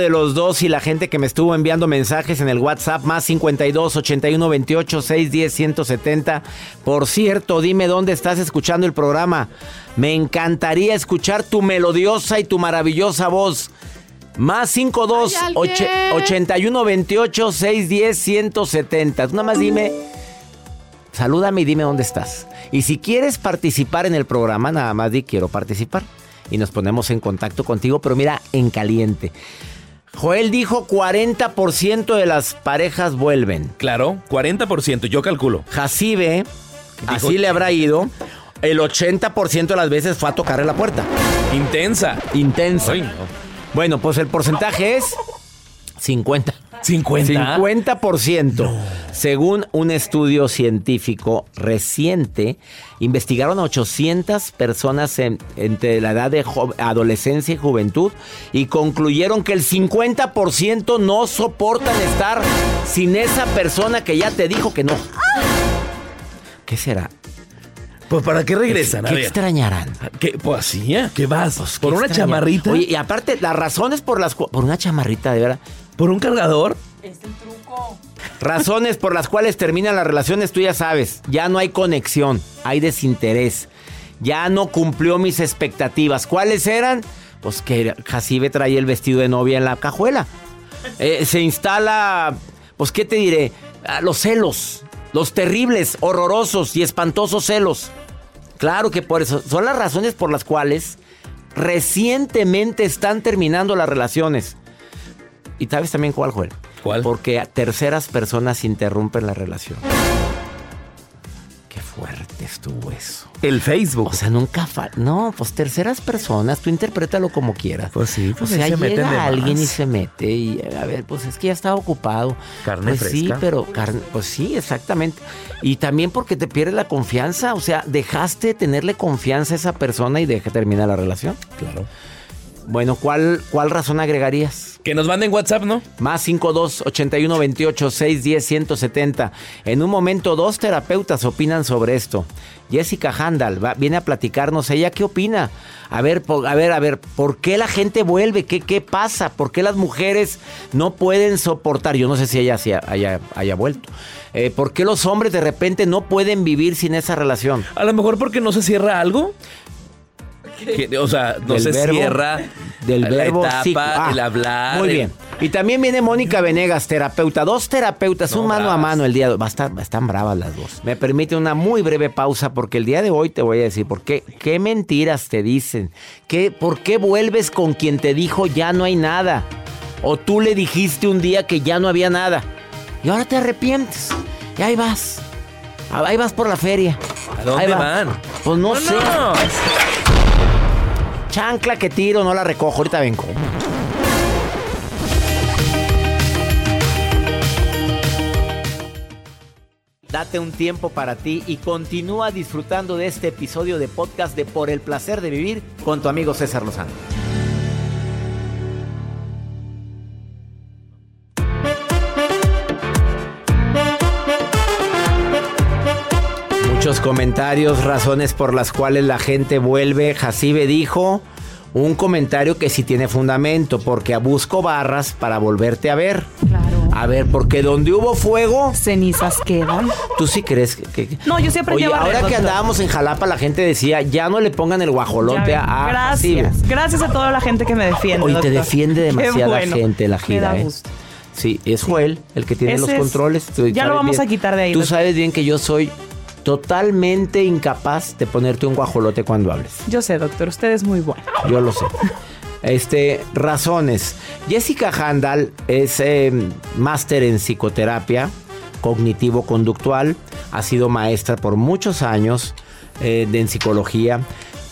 De los dos y la gente que me estuvo enviando mensajes en el WhatsApp más 52 81 28 610 170. Por cierto, dime dónde estás escuchando el programa. Me encantaría escuchar tu melodiosa y tu maravillosa voz. Más 52 81 28 610 170. Nada más dime. Salúdame y dime dónde estás. Y si quieres participar en el programa, nada más di quiero participar y nos ponemos en contacto contigo, pero mira, en caliente. Joel dijo 40% de las parejas vuelven. Claro, 40%, yo calculo. Jacibe, así le habrá ido. El 80% de las veces fue a tocarle la puerta. Intensa. Intensa. Bueno, pues el porcentaje es 50. 50. 50%. Según un estudio científico reciente, investigaron a 800 personas entre la edad de adolescencia y juventud y concluyeron que el 50% no soportan estar sin esa persona que ya te dijo que no. ¿Qué será? Pues ¿para qué regresan? ¿Qué, extrañarán? ¿Qué, pues así, ¿eh? ¿Qué vas? Pues, ¿Por una chamarrita? Oye, y aparte, las razones por las cuales... Por una chamarrita, de verdad. ¿Por un cargador? Es el truco. Razones por las cuales terminan las relaciones, tú ya sabes. Ya no hay conexión, hay desinterés. Ya no cumplió mis expectativas. ¿Cuáles eran? Pues que Jacibe traía el vestido de novia en la cajuela. Eh, se instala, pues, ¿qué te diré? Ah, los celos. Los terribles, horrorosos y espantosos celos. Claro que por eso. Son las razones por las cuales recientemente están terminando las relaciones. ¿Y sabes también cuál, Joel? ¿Cuál? Porque terceras personas interrumpen la relación. Qué fuerte estuvo eso. El Facebook. O sea, nunca falta. No, pues terceras personas, tú interprétalo como quieras. Pues sí, pues o sea, se llega alguien y se mete y a ver, pues es que ya estaba ocupado. Carne pues sí, fresca. pero carne, pues sí, exactamente. Y también porque te pierdes la confianza, o sea, dejaste de tenerle confianza a esa persona y deja terminar la relación. Claro. Bueno, ¿cuál, cuál razón agregarías? Que nos manden WhatsApp, ¿no? Más 52 81 28 610 170. En un momento, dos terapeutas opinan sobre esto. Jessica Handal va- viene a platicarnos. ¿Ella qué opina? A ver, a ver, a ver, ¿por qué la gente vuelve? ¿Qué, qué pasa? ¿Por qué las mujeres no pueden soportar? Yo no sé si ella haya vuelto. Eh, ¿Por qué los hombres de repente no pueden vivir sin esa relación? A lo mejor porque no se cierra algo. Que, o sea, no Del se verbo- cierra del la verbo etapa, sí. Ah, el hablar. Muy el- bien. Y también viene Mónica Venegas, terapeuta. Dos terapeutas, No, un mano a mano el día de hoy. Va a estar, están bravas las dos. Me permite una muy breve pausa porque el día de hoy te voy a decir por qué. ¿Qué mentiras te dicen? ¿Qué, ¿Por qué vuelves con quien te dijo ya no hay nada? O tú le dijiste un día que ya no había nada. Y ahora te arrepientes. Y ahí vas. Ahí vas por la feria. ¿A dónde Ahí van? Pues no sé. ¡Vámonos! Chancla que tiro no la recojo. Ahorita vengo. Date un tiempo para ti y continúa disfrutando de este episodio de podcast de Por el placer de vivir con tu amigo César Lozano. Muchos comentarios, razones por las cuales la gente vuelve. Jacibe dijo un comentario que sí tiene fundamento, porque busco barras para volverte a ver. Claro. A ver, porque donde hubo fuego, Cenizas quedan. ¿tú sí crees que...? que- No, yo siempre Oye, llevo ahora que andábamos en Jalapa, la gente decía, ya no le pongan el guajolote Ya ven. a. Gracias. Gracias a toda la gente que me defiende. Oye, te defiende demasiada bueno. gente la Me gira, ¿eh? gusto. Sí, es Joel el que tiene Ese los es- controles. Tú ya lo vamos bien. a quitar de ahí, Tú sabes bien que yo soy totalmente incapaz de ponerte un guajolote cuando hables. Yo sé, doctor, usted es muy bueno. Yo lo sé. Este, razones. Jessica Handal es eh, máster en psicoterapia cognitivo-conductual. Ha sido maestra por muchos años eh, de, en psicología.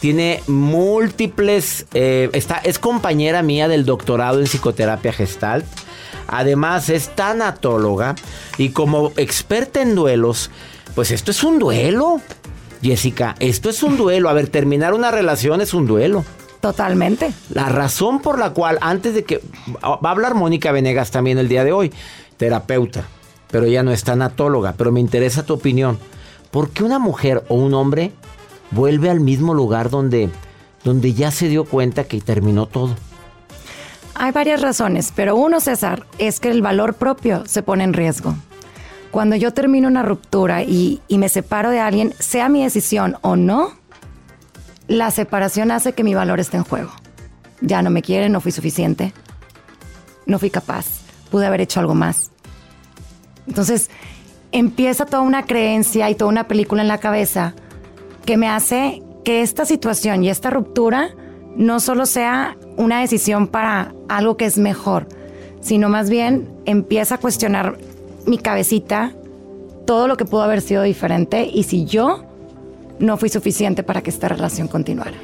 Tiene múltiples. eh, está, es compañera mía del doctorado en psicoterapia gestalt. Además, es tanatóloga y como experta en duelos, pues esto es un duelo. Jessica, esto es un duelo. A ver, terminar una relación es un duelo. Totalmente. La razón por la cual, antes de que. Va a hablar Mónica Venegas también el día de hoy, terapeuta, pero ella no es tanatóloga, pero me interesa tu opinión. ¿Por qué una mujer o un hombre vuelve al mismo lugar donde, donde ya se dio cuenta que terminó todo? Hay varias razones, pero uno, César, es que el valor propio se pone en riesgo. Cuando yo termino una ruptura y, me separo de alguien, sea mi decisión o no, la separación hace que mi valor esté en juego. Ya no me quiere, no fui suficiente, no fui capaz, pude haber hecho algo más. Entonces, empieza toda una creencia y toda una película en la cabeza que me hace que esta situación y esta ruptura no solo sea una decisión para algo que es mejor, sino más bien empieza a cuestionar mi cabecita todo lo que pudo haber sido diferente y si yo no fui suficiente para que esta relación continuara.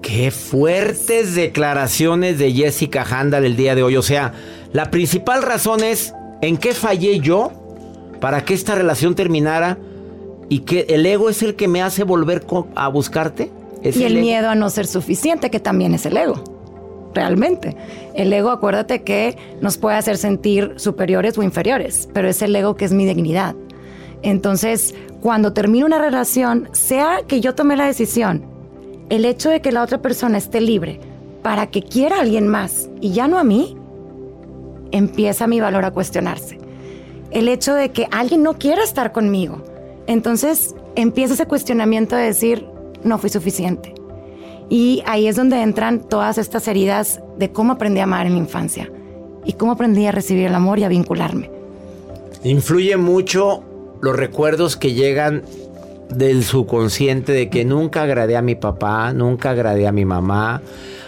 Qué fuertes declaraciones de Jessica Handal el día de hoy. O sea, la principal razón es en qué fallé yo para que esta relación terminara y que el ego es el que me hace volver a buscarte. ¿Es Y el miedo a no ser suficiente, que también es el ego. Realmente. El ego, acuérdate que nos puede hacer sentir superiores o inferiores, pero es el ego que es mi dignidad. Entonces, cuando termino una relación, sea que yo tomé la decisión, el hecho de que la otra persona esté libre para que quiera a alguien más y ya no a mí, empieza mi valor a cuestionarse. El hecho de que alguien no quiera estar conmigo, entonces empieza ese cuestionamiento de decir, no fui suficiente. Y ahí es donde entran todas estas heridas de cómo aprendí a amar en la infancia y cómo aprendí a recibir el amor y a vincularme. Influye mucho los recuerdos que llegan del subconsciente de que nunca agradé a mi papá, nunca agradé a mi mamá.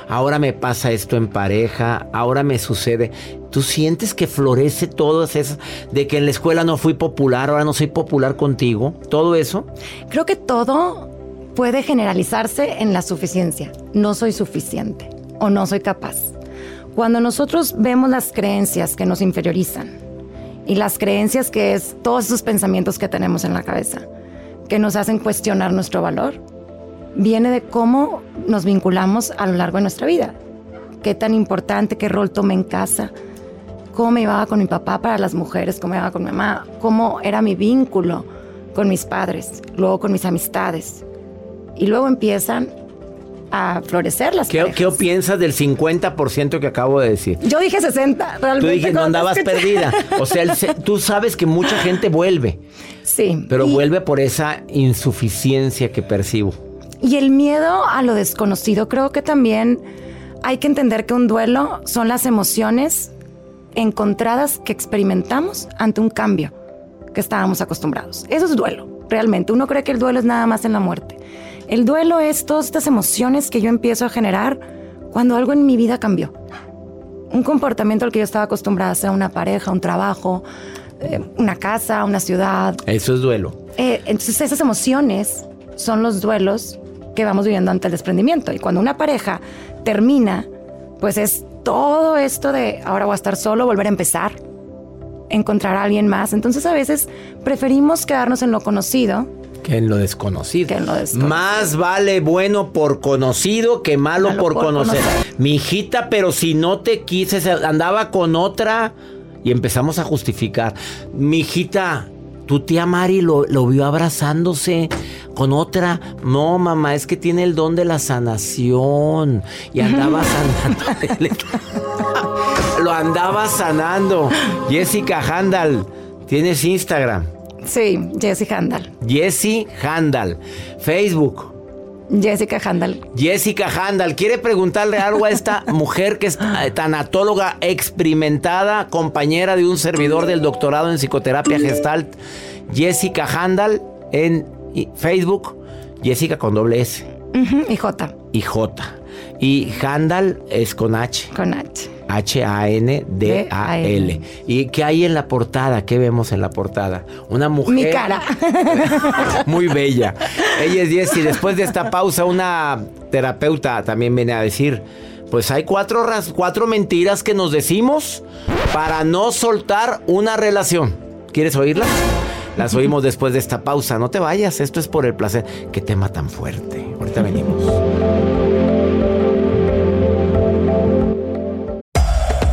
Ahora me pasa esto en pareja, ahora me sucede. ¿Tú sientes que florece todo eso? De que en la escuela no fui popular, ahora no soy popular contigo. ¿Todo eso? Creo que todo puede generalizarse en la suficiencia. No soy suficiente o no soy capaz. Cuando nosotros vemos las creencias que nos inferiorizan y las creencias que es todos esos pensamientos que tenemos en la cabeza, que nos hacen cuestionar nuestro valor, viene de cómo nos vinculamos a lo largo de nuestra vida. Qué tan importante, qué rol tomé en casa, cómo me llevaba con mi papá para las mujeres, cómo me llevaba con mi mamá, cómo era mi vínculo con mis padres, luego con mis amistades. Y luego empiezan a florecer las ¿Qué, ¿Qué piensas del 50% que acabo de decir? Yo dije 60, realmente. Tú dijiste, no andabas escuché- perdida. O sea, el tú sabes que mucha gente vuelve, Sí. pero y, vuelve por esa insuficiencia que percibo. y el miedo a lo desconocido, creo que también hay que entender que un duelo son las emociones encontradas que experimentamos ante un cambio que estábamos acostumbrados. Eso es duelo, realmente. Uno cree que el duelo es nada más en la muerte. El duelo es todas estas emociones que yo empiezo a generar cuando algo en mi vida cambió. Un comportamiento al que yo estaba acostumbrada, sea una pareja, un trabajo, eh, una casa, una ciudad. Eso es duelo. Eh, entonces esas emociones son los duelos que vamos viviendo ante el desprendimiento. Y cuando una pareja termina, pues es todo esto de ahora voy a estar solo, volver a empezar, encontrar a alguien más. Entonces a veces preferimos quedarnos en lo conocido. Que en lo desconocido. Que en lo desconocido. Más vale bueno por conocido que malo, Malo por, por conocer. conocer. Mi hijita, pero si no te quise, se- andaba con otra. Y empezamos a justificar. Mi hijita, tu tía Mari lo, lo vio abrazándose con otra. No, mamá, es que tiene el don de la sanación. Y andaba sanando. lo andaba sanando. Jessica Handal, tienes Instagram. Sí, Jessica Handal. Jessy Handal. Facebook. Jessica Handal. Jessica Handal quiere preguntarle algo a esta mujer que es eh, tanatóloga experimentada, compañera de un servidor del doctorado en psicoterapia gestalt. Jessica Handal en Facebook. Jessica con doble S Ujú, Y J. y J. Y Handal es con H. Con H. H-A-N-D-A-L. ¿Y qué hay en la portada? ¿Qué vemos en la portada? Una mujer. Mi cara. Muy bella. Ella es Jessie. Después de esta pausa, una terapeuta también viene a decir: Pues hay cuatro, cuatro mentiras que nos decimos para no soltar una relación. ¿Quieres oírlas? Las oímos después de esta pausa. No te vayas, esto es por el placer. Qué tema tan fuerte. Ahorita venimos.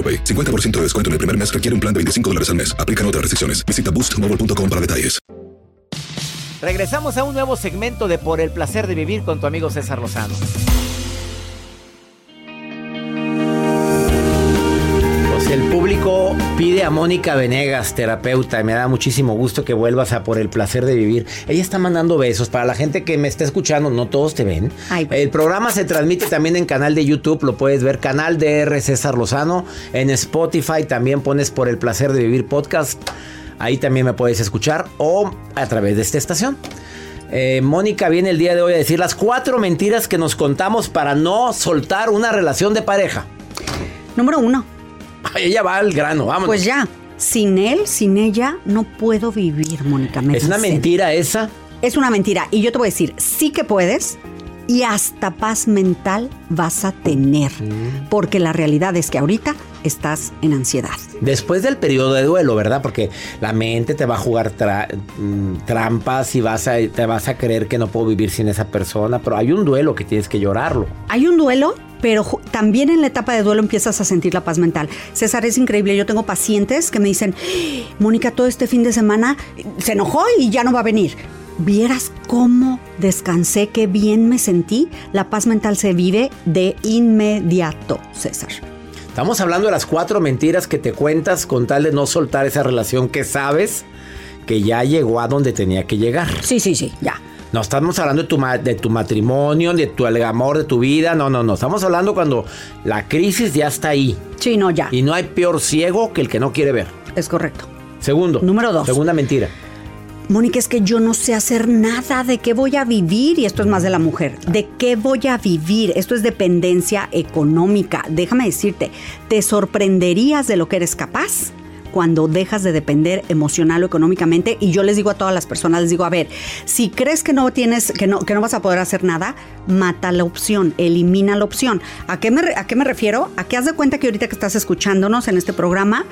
AroPay. 50% de descuento en el primer mes requiere un plan de 25 dólares al mes. Aplican otras restricciones. Visita boostmobile.com para detalles. Regresamos a un nuevo segmento de Por el placer de vivir con tu amigo César Lozano. A Mónica Venegas, terapeuta, y me da muchísimo gusto que vuelvas a Por el placer de vivir. Ella está mandando besos para la gente que me está escuchando, no todos te ven. El programa se transmite también en canal de YouTube, lo puedes ver, canal DR César Lozano, en Spotify también pones Por el placer de vivir podcast. Ahí también me puedes escuchar o a través de esta estación. Eh, Mónica viene el día de hoy a decir las cuatro mentiras que nos contamos para no soltar una relación de pareja. Número uno. Ella va al grano, vámonos. Pues ya, sin él, sin ella, no puedo vivir, Mónica. ¿Es una mentira esa? Es una mentira. Y yo te voy a decir, sí que puedes y hasta paz mental vas a tener. Mm. Porque la realidad es que ahorita estás en ansiedad. Después del periodo de duelo, ¿verdad? Porque la mente te va a jugar tra- mm, trampas y vas a, te vas a creer que no puedo vivir sin esa persona, pero hay un duelo que tienes que llorarlo. Hay un duelo, pero también en la etapa de duelo empiezas a sentir la paz mental. César, es increíble. Yo tengo pacientes que me dicen, Mónica, todo este fin de semana se enojó y ya no va a venir. Vieras cómo descansé, qué bien me sentí. La paz mental se vive de inmediato, César. Estamos hablando de las cuatro mentiras que te cuentas con tal de no soltar esa relación que sabes que ya llegó a donde tenía que llegar. Sí, sí, sí, ya. No estamos hablando de tu, de tu matrimonio, de tu el amor, de tu vida. No, no, no. Estamos hablando cuando la crisis ya está ahí. Sí, no, ya. Y no hay peor ciego que el que no quiere ver. Es correcto. Segundo. Número dos. Segunda mentira. Mónica, es que yo no sé hacer nada de qué voy a vivir y esto es más de la mujer. ¿De qué voy a vivir? Esto es dependencia económica. Déjame decirte, te sorprenderías de lo que eres capaz cuando dejas de depender emocional o económicamente y yo les digo a todas las personas les digo, a ver, si crees que no tienes que no que no vas a poder hacer nada, mata la opción, elimina la opción. ¿A qué me a qué me refiero? A que haz de cuenta que ahorita que estás escuchándonos en este programa,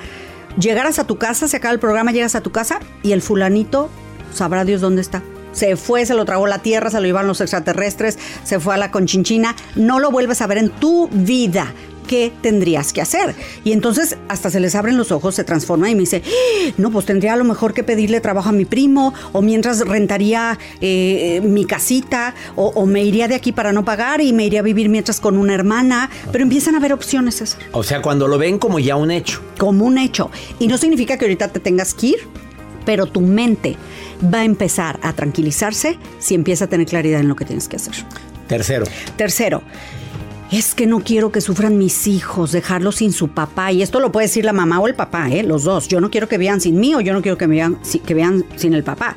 llegaras a tu casa, se acaba el programa, llegas a tu casa y el fulanito sabrá Dios dónde está. Se fue, se lo tragó la tierra, se lo llevaron los extraterrestres, se fue a la conchinchina. No lo vuelves a ver en tu vida. ¿Qué tendrías que hacer? Y entonces hasta se les abren los ojos, se transforma y me dice, "Ah, no, pues tendría a lo mejor que pedirle trabajo a mi primo, o mientras rentaría eh, mi casita, o, o me iría de aquí para no pagar y me iría a vivir mientras con una hermana, pero empiezan a haber opciones, César. O sea, cuando lo ven como ya un hecho. Como un hecho. Y no significa que ahorita te tengas que ir, pero tu mente va a empezar a tranquilizarse si empieza a tener claridad en lo que tienes que hacer. Tercero. Tercero, es que no quiero que sufran mis hijos, dejarlos sin su papá. Y esto lo puede decir la mamá o el papá, ¿eh? los dos. Yo no quiero que vean sin mí o yo no quiero que, vean, que vean sin el papá.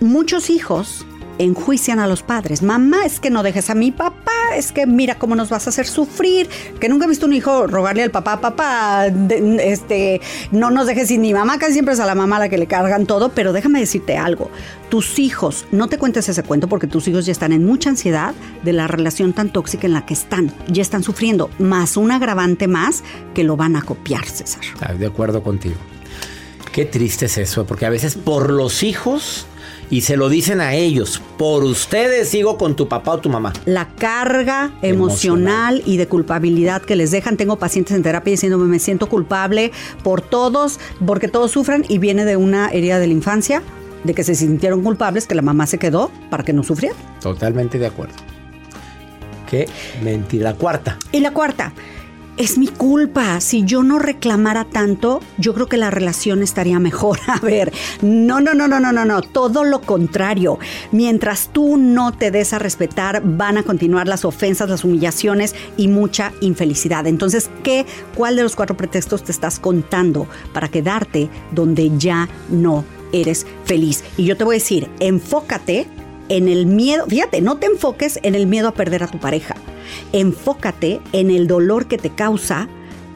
Muchos hijos enjuician a los padres. Mamá, es que no dejes a mi papá, es que mira cómo nos vas a hacer sufrir. Que nunca he visto un hijo rogarle al papá, papá, de- este, no nos dejes sin mi mamá, casi siempre es a la mamá la que le cargan todo, pero déjame decirte algo. Tus hijos, no te cuentes ese cuento porque tus hijos ya están en mucha ansiedad de la relación tan tóxica en la que están. Ya están sufriendo, más un agravante más que lo van a copiar, César. Estoy de acuerdo contigo. Qué triste es eso, porque a veces por los hijos y se lo dicen a ellos, por ustedes sigo con tu papá o tu mamá. la carga emocional, y de culpabilidad que les dejan. Tengo pacientes en terapia diciéndome me siento culpable por todos, porque todos sufran y viene de una herida de la infancia, de que se sintieron culpables, que la mamá se quedó para que no sufrieran. Totalmente de acuerdo. Qué mentira. La cuarta. Y la cuarta, es mi culpa. Si yo no reclamara tanto, yo creo que la relación estaría mejor. A ver, no, no, no, no, no, no, no. Todo lo contrario. Mientras tú no te des a respetar, van a continuar las ofensas, las humillaciones y mucha infelicidad. Entonces, ¿qué, cuál de los cuatro pretextos te estás contando para quedarte donde ya no eres feliz? Y yo te voy a decir, enfócate en el miedo, fíjate, no te enfoques en el miedo a perder a tu pareja. Enfócate en el dolor que te causa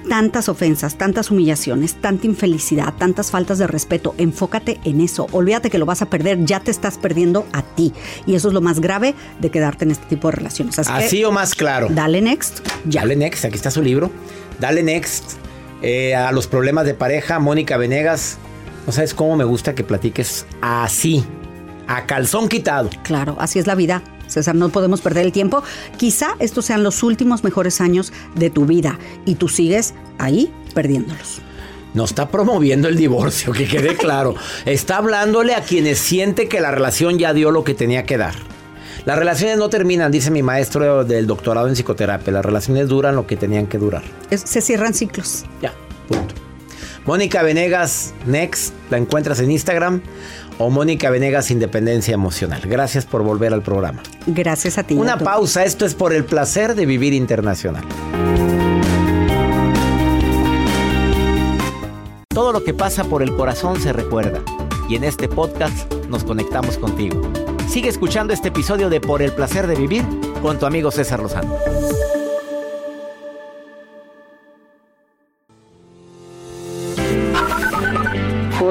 tantas ofensas, tantas humillaciones, tanta infelicidad, tantas faltas de respeto. Enfócate en eso. Olvídate que lo vas a perder, ya te estás perdiendo a ti. Y eso es lo más grave de quedarte en este tipo de relaciones. Así, que, o más claro. dale next. Ya. Dale next, aquí está su libro. Dale next eh, a los problemas de pareja, Mónica Venegas. No sabes cómo me gusta que platiques así, a calzón quitado. Claro, así es la vida. César, no podemos perder el tiempo. Quizá estos sean los últimos mejores años de tu vida y tú sigues ahí perdiéndolos. No está promoviendo el divorcio, que quede claro. Está hablándole a quienes siente que la relación ya dio lo que tenía que dar. Las relaciones no terminan, dice mi maestro del doctorado en psicoterapia. Las relaciones duran lo que tenían que durar. Es- se cierran ciclos. Ya, punto. Mónica Venegas, Next, la encuentras en Instagram o Mónica Venegas Independencia Emocional. Gracias por volver al programa. Gracias a ti. Una pausa, esto es por el placer de vivir internacional. Todo lo que pasa por el corazón se recuerda y en este podcast nos conectamos contigo. Sigue escuchando este episodio de Por el placer de vivir con tu amigo César Lozano.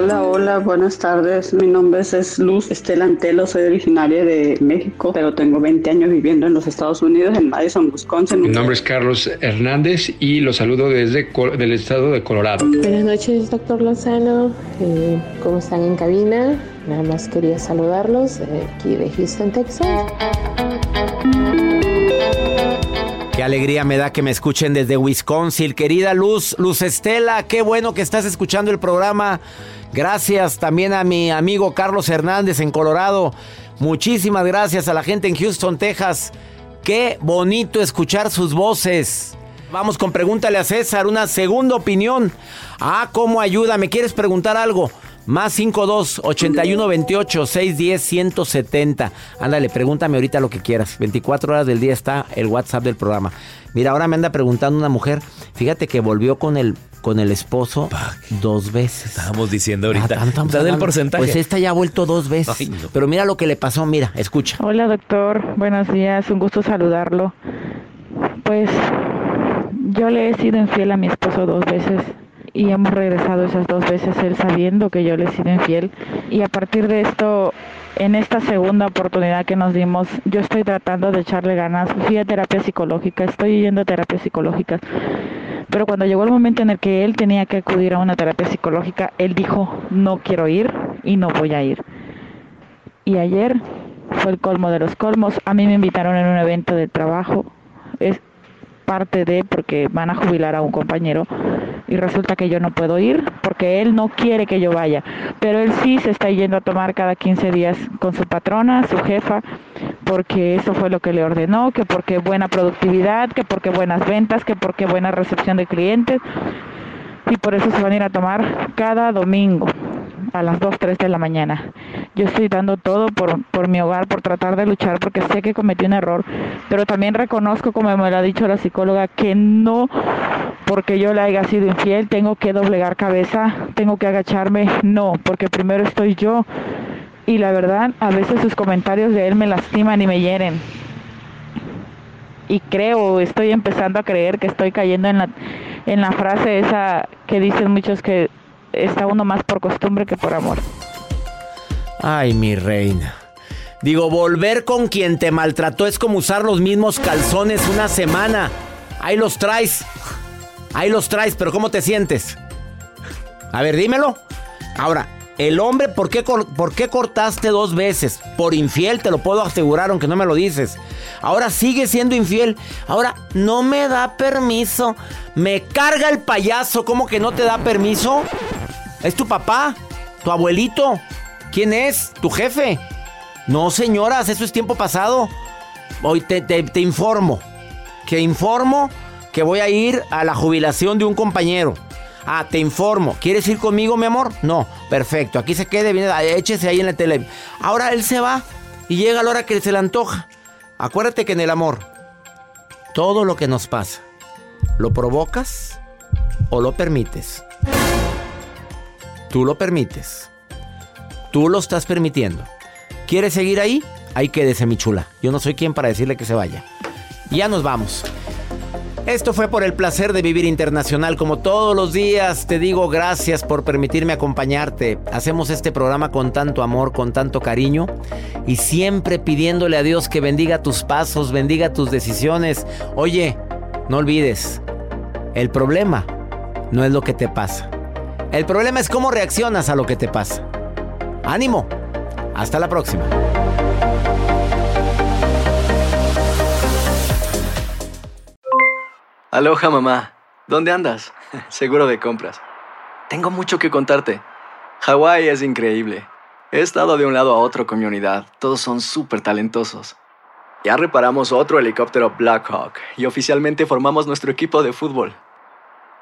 Hola, hola, buenas tardes. Mi nombre es Luz Estela Antelo, soy originaria de México, pero tengo 20 años viviendo en los Estados Unidos, en Madison, Wisconsin. Mi nombre es Carlos Hernández y lo saludo desde del estado de Colorado. Buenas noches, doctor Lozano. Eh, ¿Cómo están en cabina? Nada más quería saludarlos eh, aquí de Houston, Texas. Qué alegría me da que me escuchen desde Wisconsin. Querida Luz, Luz Estela, qué bueno que estás escuchando el programa. Gracias también a mi amigo Carlos Hernández en Colorado. Muchísimas gracias a la gente en Houston, Texas. Qué bonito escuchar sus voces. Vamos con pregúntale a César, una segunda opinión. Ah, ¿cómo ayuda? ¿Me quieres preguntar algo? Más 52 81 28 610 170. Ándale, pregúntame ahorita lo que quieras. 24 horas del día está el WhatsApp del programa. Mira, ahora me anda preguntando una mujer. Fíjate que volvió con el con el esposo dos veces. Estábamos diciendo ahorita. Ah, Da del porcentaje. Pues esta ya ha vuelto dos veces. Ay, no. Pero mira lo que le pasó, mira, escucha. Hola doctor, buenos días, un gusto saludarlo. Pues yo le he sido infiel a mi esposo dos veces y hemos regresado esas dos veces él sabiendo que yo le he sido infiel y a partir de esto, en esta segunda oportunidad que nos dimos, yo estoy tratando de echarle ganas, fui a terapia psicológica, estoy yendo a terapia psicológica, pero cuando llegó el momento en el que él tenía que acudir a una terapia psicológica, él dijo, no quiero ir y no voy a ir. Y ayer fue el colmo de los colmos. A mí me invitaron en un evento de trabajo. Es, parte de porque van a jubilar a un compañero y resulta que yo no puedo ir porque él no quiere que yo vaya, pero él sí se está yendo a tomar cada 15 días con su patrona, su jefa, porque eso fue lo que le ordenó, que porque buena productividad, que porque buenas ventas, que porque buena recepción de clientes y por eso se van a ir a tomar cada domingo a las 2, 3 de la mañana. Yo estoy dando todo por, por mi hogar, por tratar de luchar, porque sé que cometí un error, pero también reconozco, como me lo ha dicho la psicóloga, que no porque yo le haya sido infiel, tengo que doblegar cabeza, tengo que agacharme, no, porque primero estoy yo. Y la verdad, a veces sus comentarios de él me lastiman y me hieren. Y creo, estoy empezando a creer que estoy cayendo en la, en la frase esa que dicen muchos que está uno más por costumbre que por amor. Ay, mi reina. Digo, volver con quien te maltrató es como usar los mismos calzones una semana. Ahí los traes. Ahí los traes, pero ¿cómo te sientes? A ver, dímelo. Ahora, el hombre, ¿por qué, ¿por qué cortaste dos veces? Por infiel, te lo puedo asegurar, aunque no me lo dices. Ahora sigue siendo infiel. Ahora, no me da permiso. Me carga el payaso. ¿Cómo que no te da permiso? ¿Es tu papá? ¿Tu abuelito? ¿Quién es? ¿Tu jefe? No, señoras, eso es tiempo pasado. Hoy te, te, informo. Que informo que voy a ir a la jubilación de un compañero. Ah, te informo. ¿Quieres ir conmigo, mi amor? No, perfecto. Aquí se quede, viene, échese ahí en la tele. Ahora él se va y llega a la hora que se le antoja. Acuérdate que en el amor, todo lo que nos pasa, ¿lo provocas o lo permites? Tú lo permites. Tú lo estás permitiendo. ¿Quieres seguir ahí? Ahí quédese, mi chula. Yo no soy quien para decirle que se vaya. Ya nos vamos. Esto fue por el placer de vivir internacional. Como todos los días, te digo gracias por permitirme acompañarte. Hacemos este programa con tanto amor, con tanto cariño y siempre pidiéndole a Dios que bendiga tus pasos, bendiga tus decisiones. Oye, no olvides, el problema no es lo que te pasa. El problema es cómo reaccionas a lo que te pasa. Ánimo. Hasta la próxima. Aloha mamá. ¿Dónde andas? Seguro de compras. Tengo mucho que contarte. Hawái es increíble. He estado de un lado a otro con. Todos son súper talentosos. Ya reparamos otro helicóptero Blackhawk y oficialmente formamos nuestro equipo de fútbol.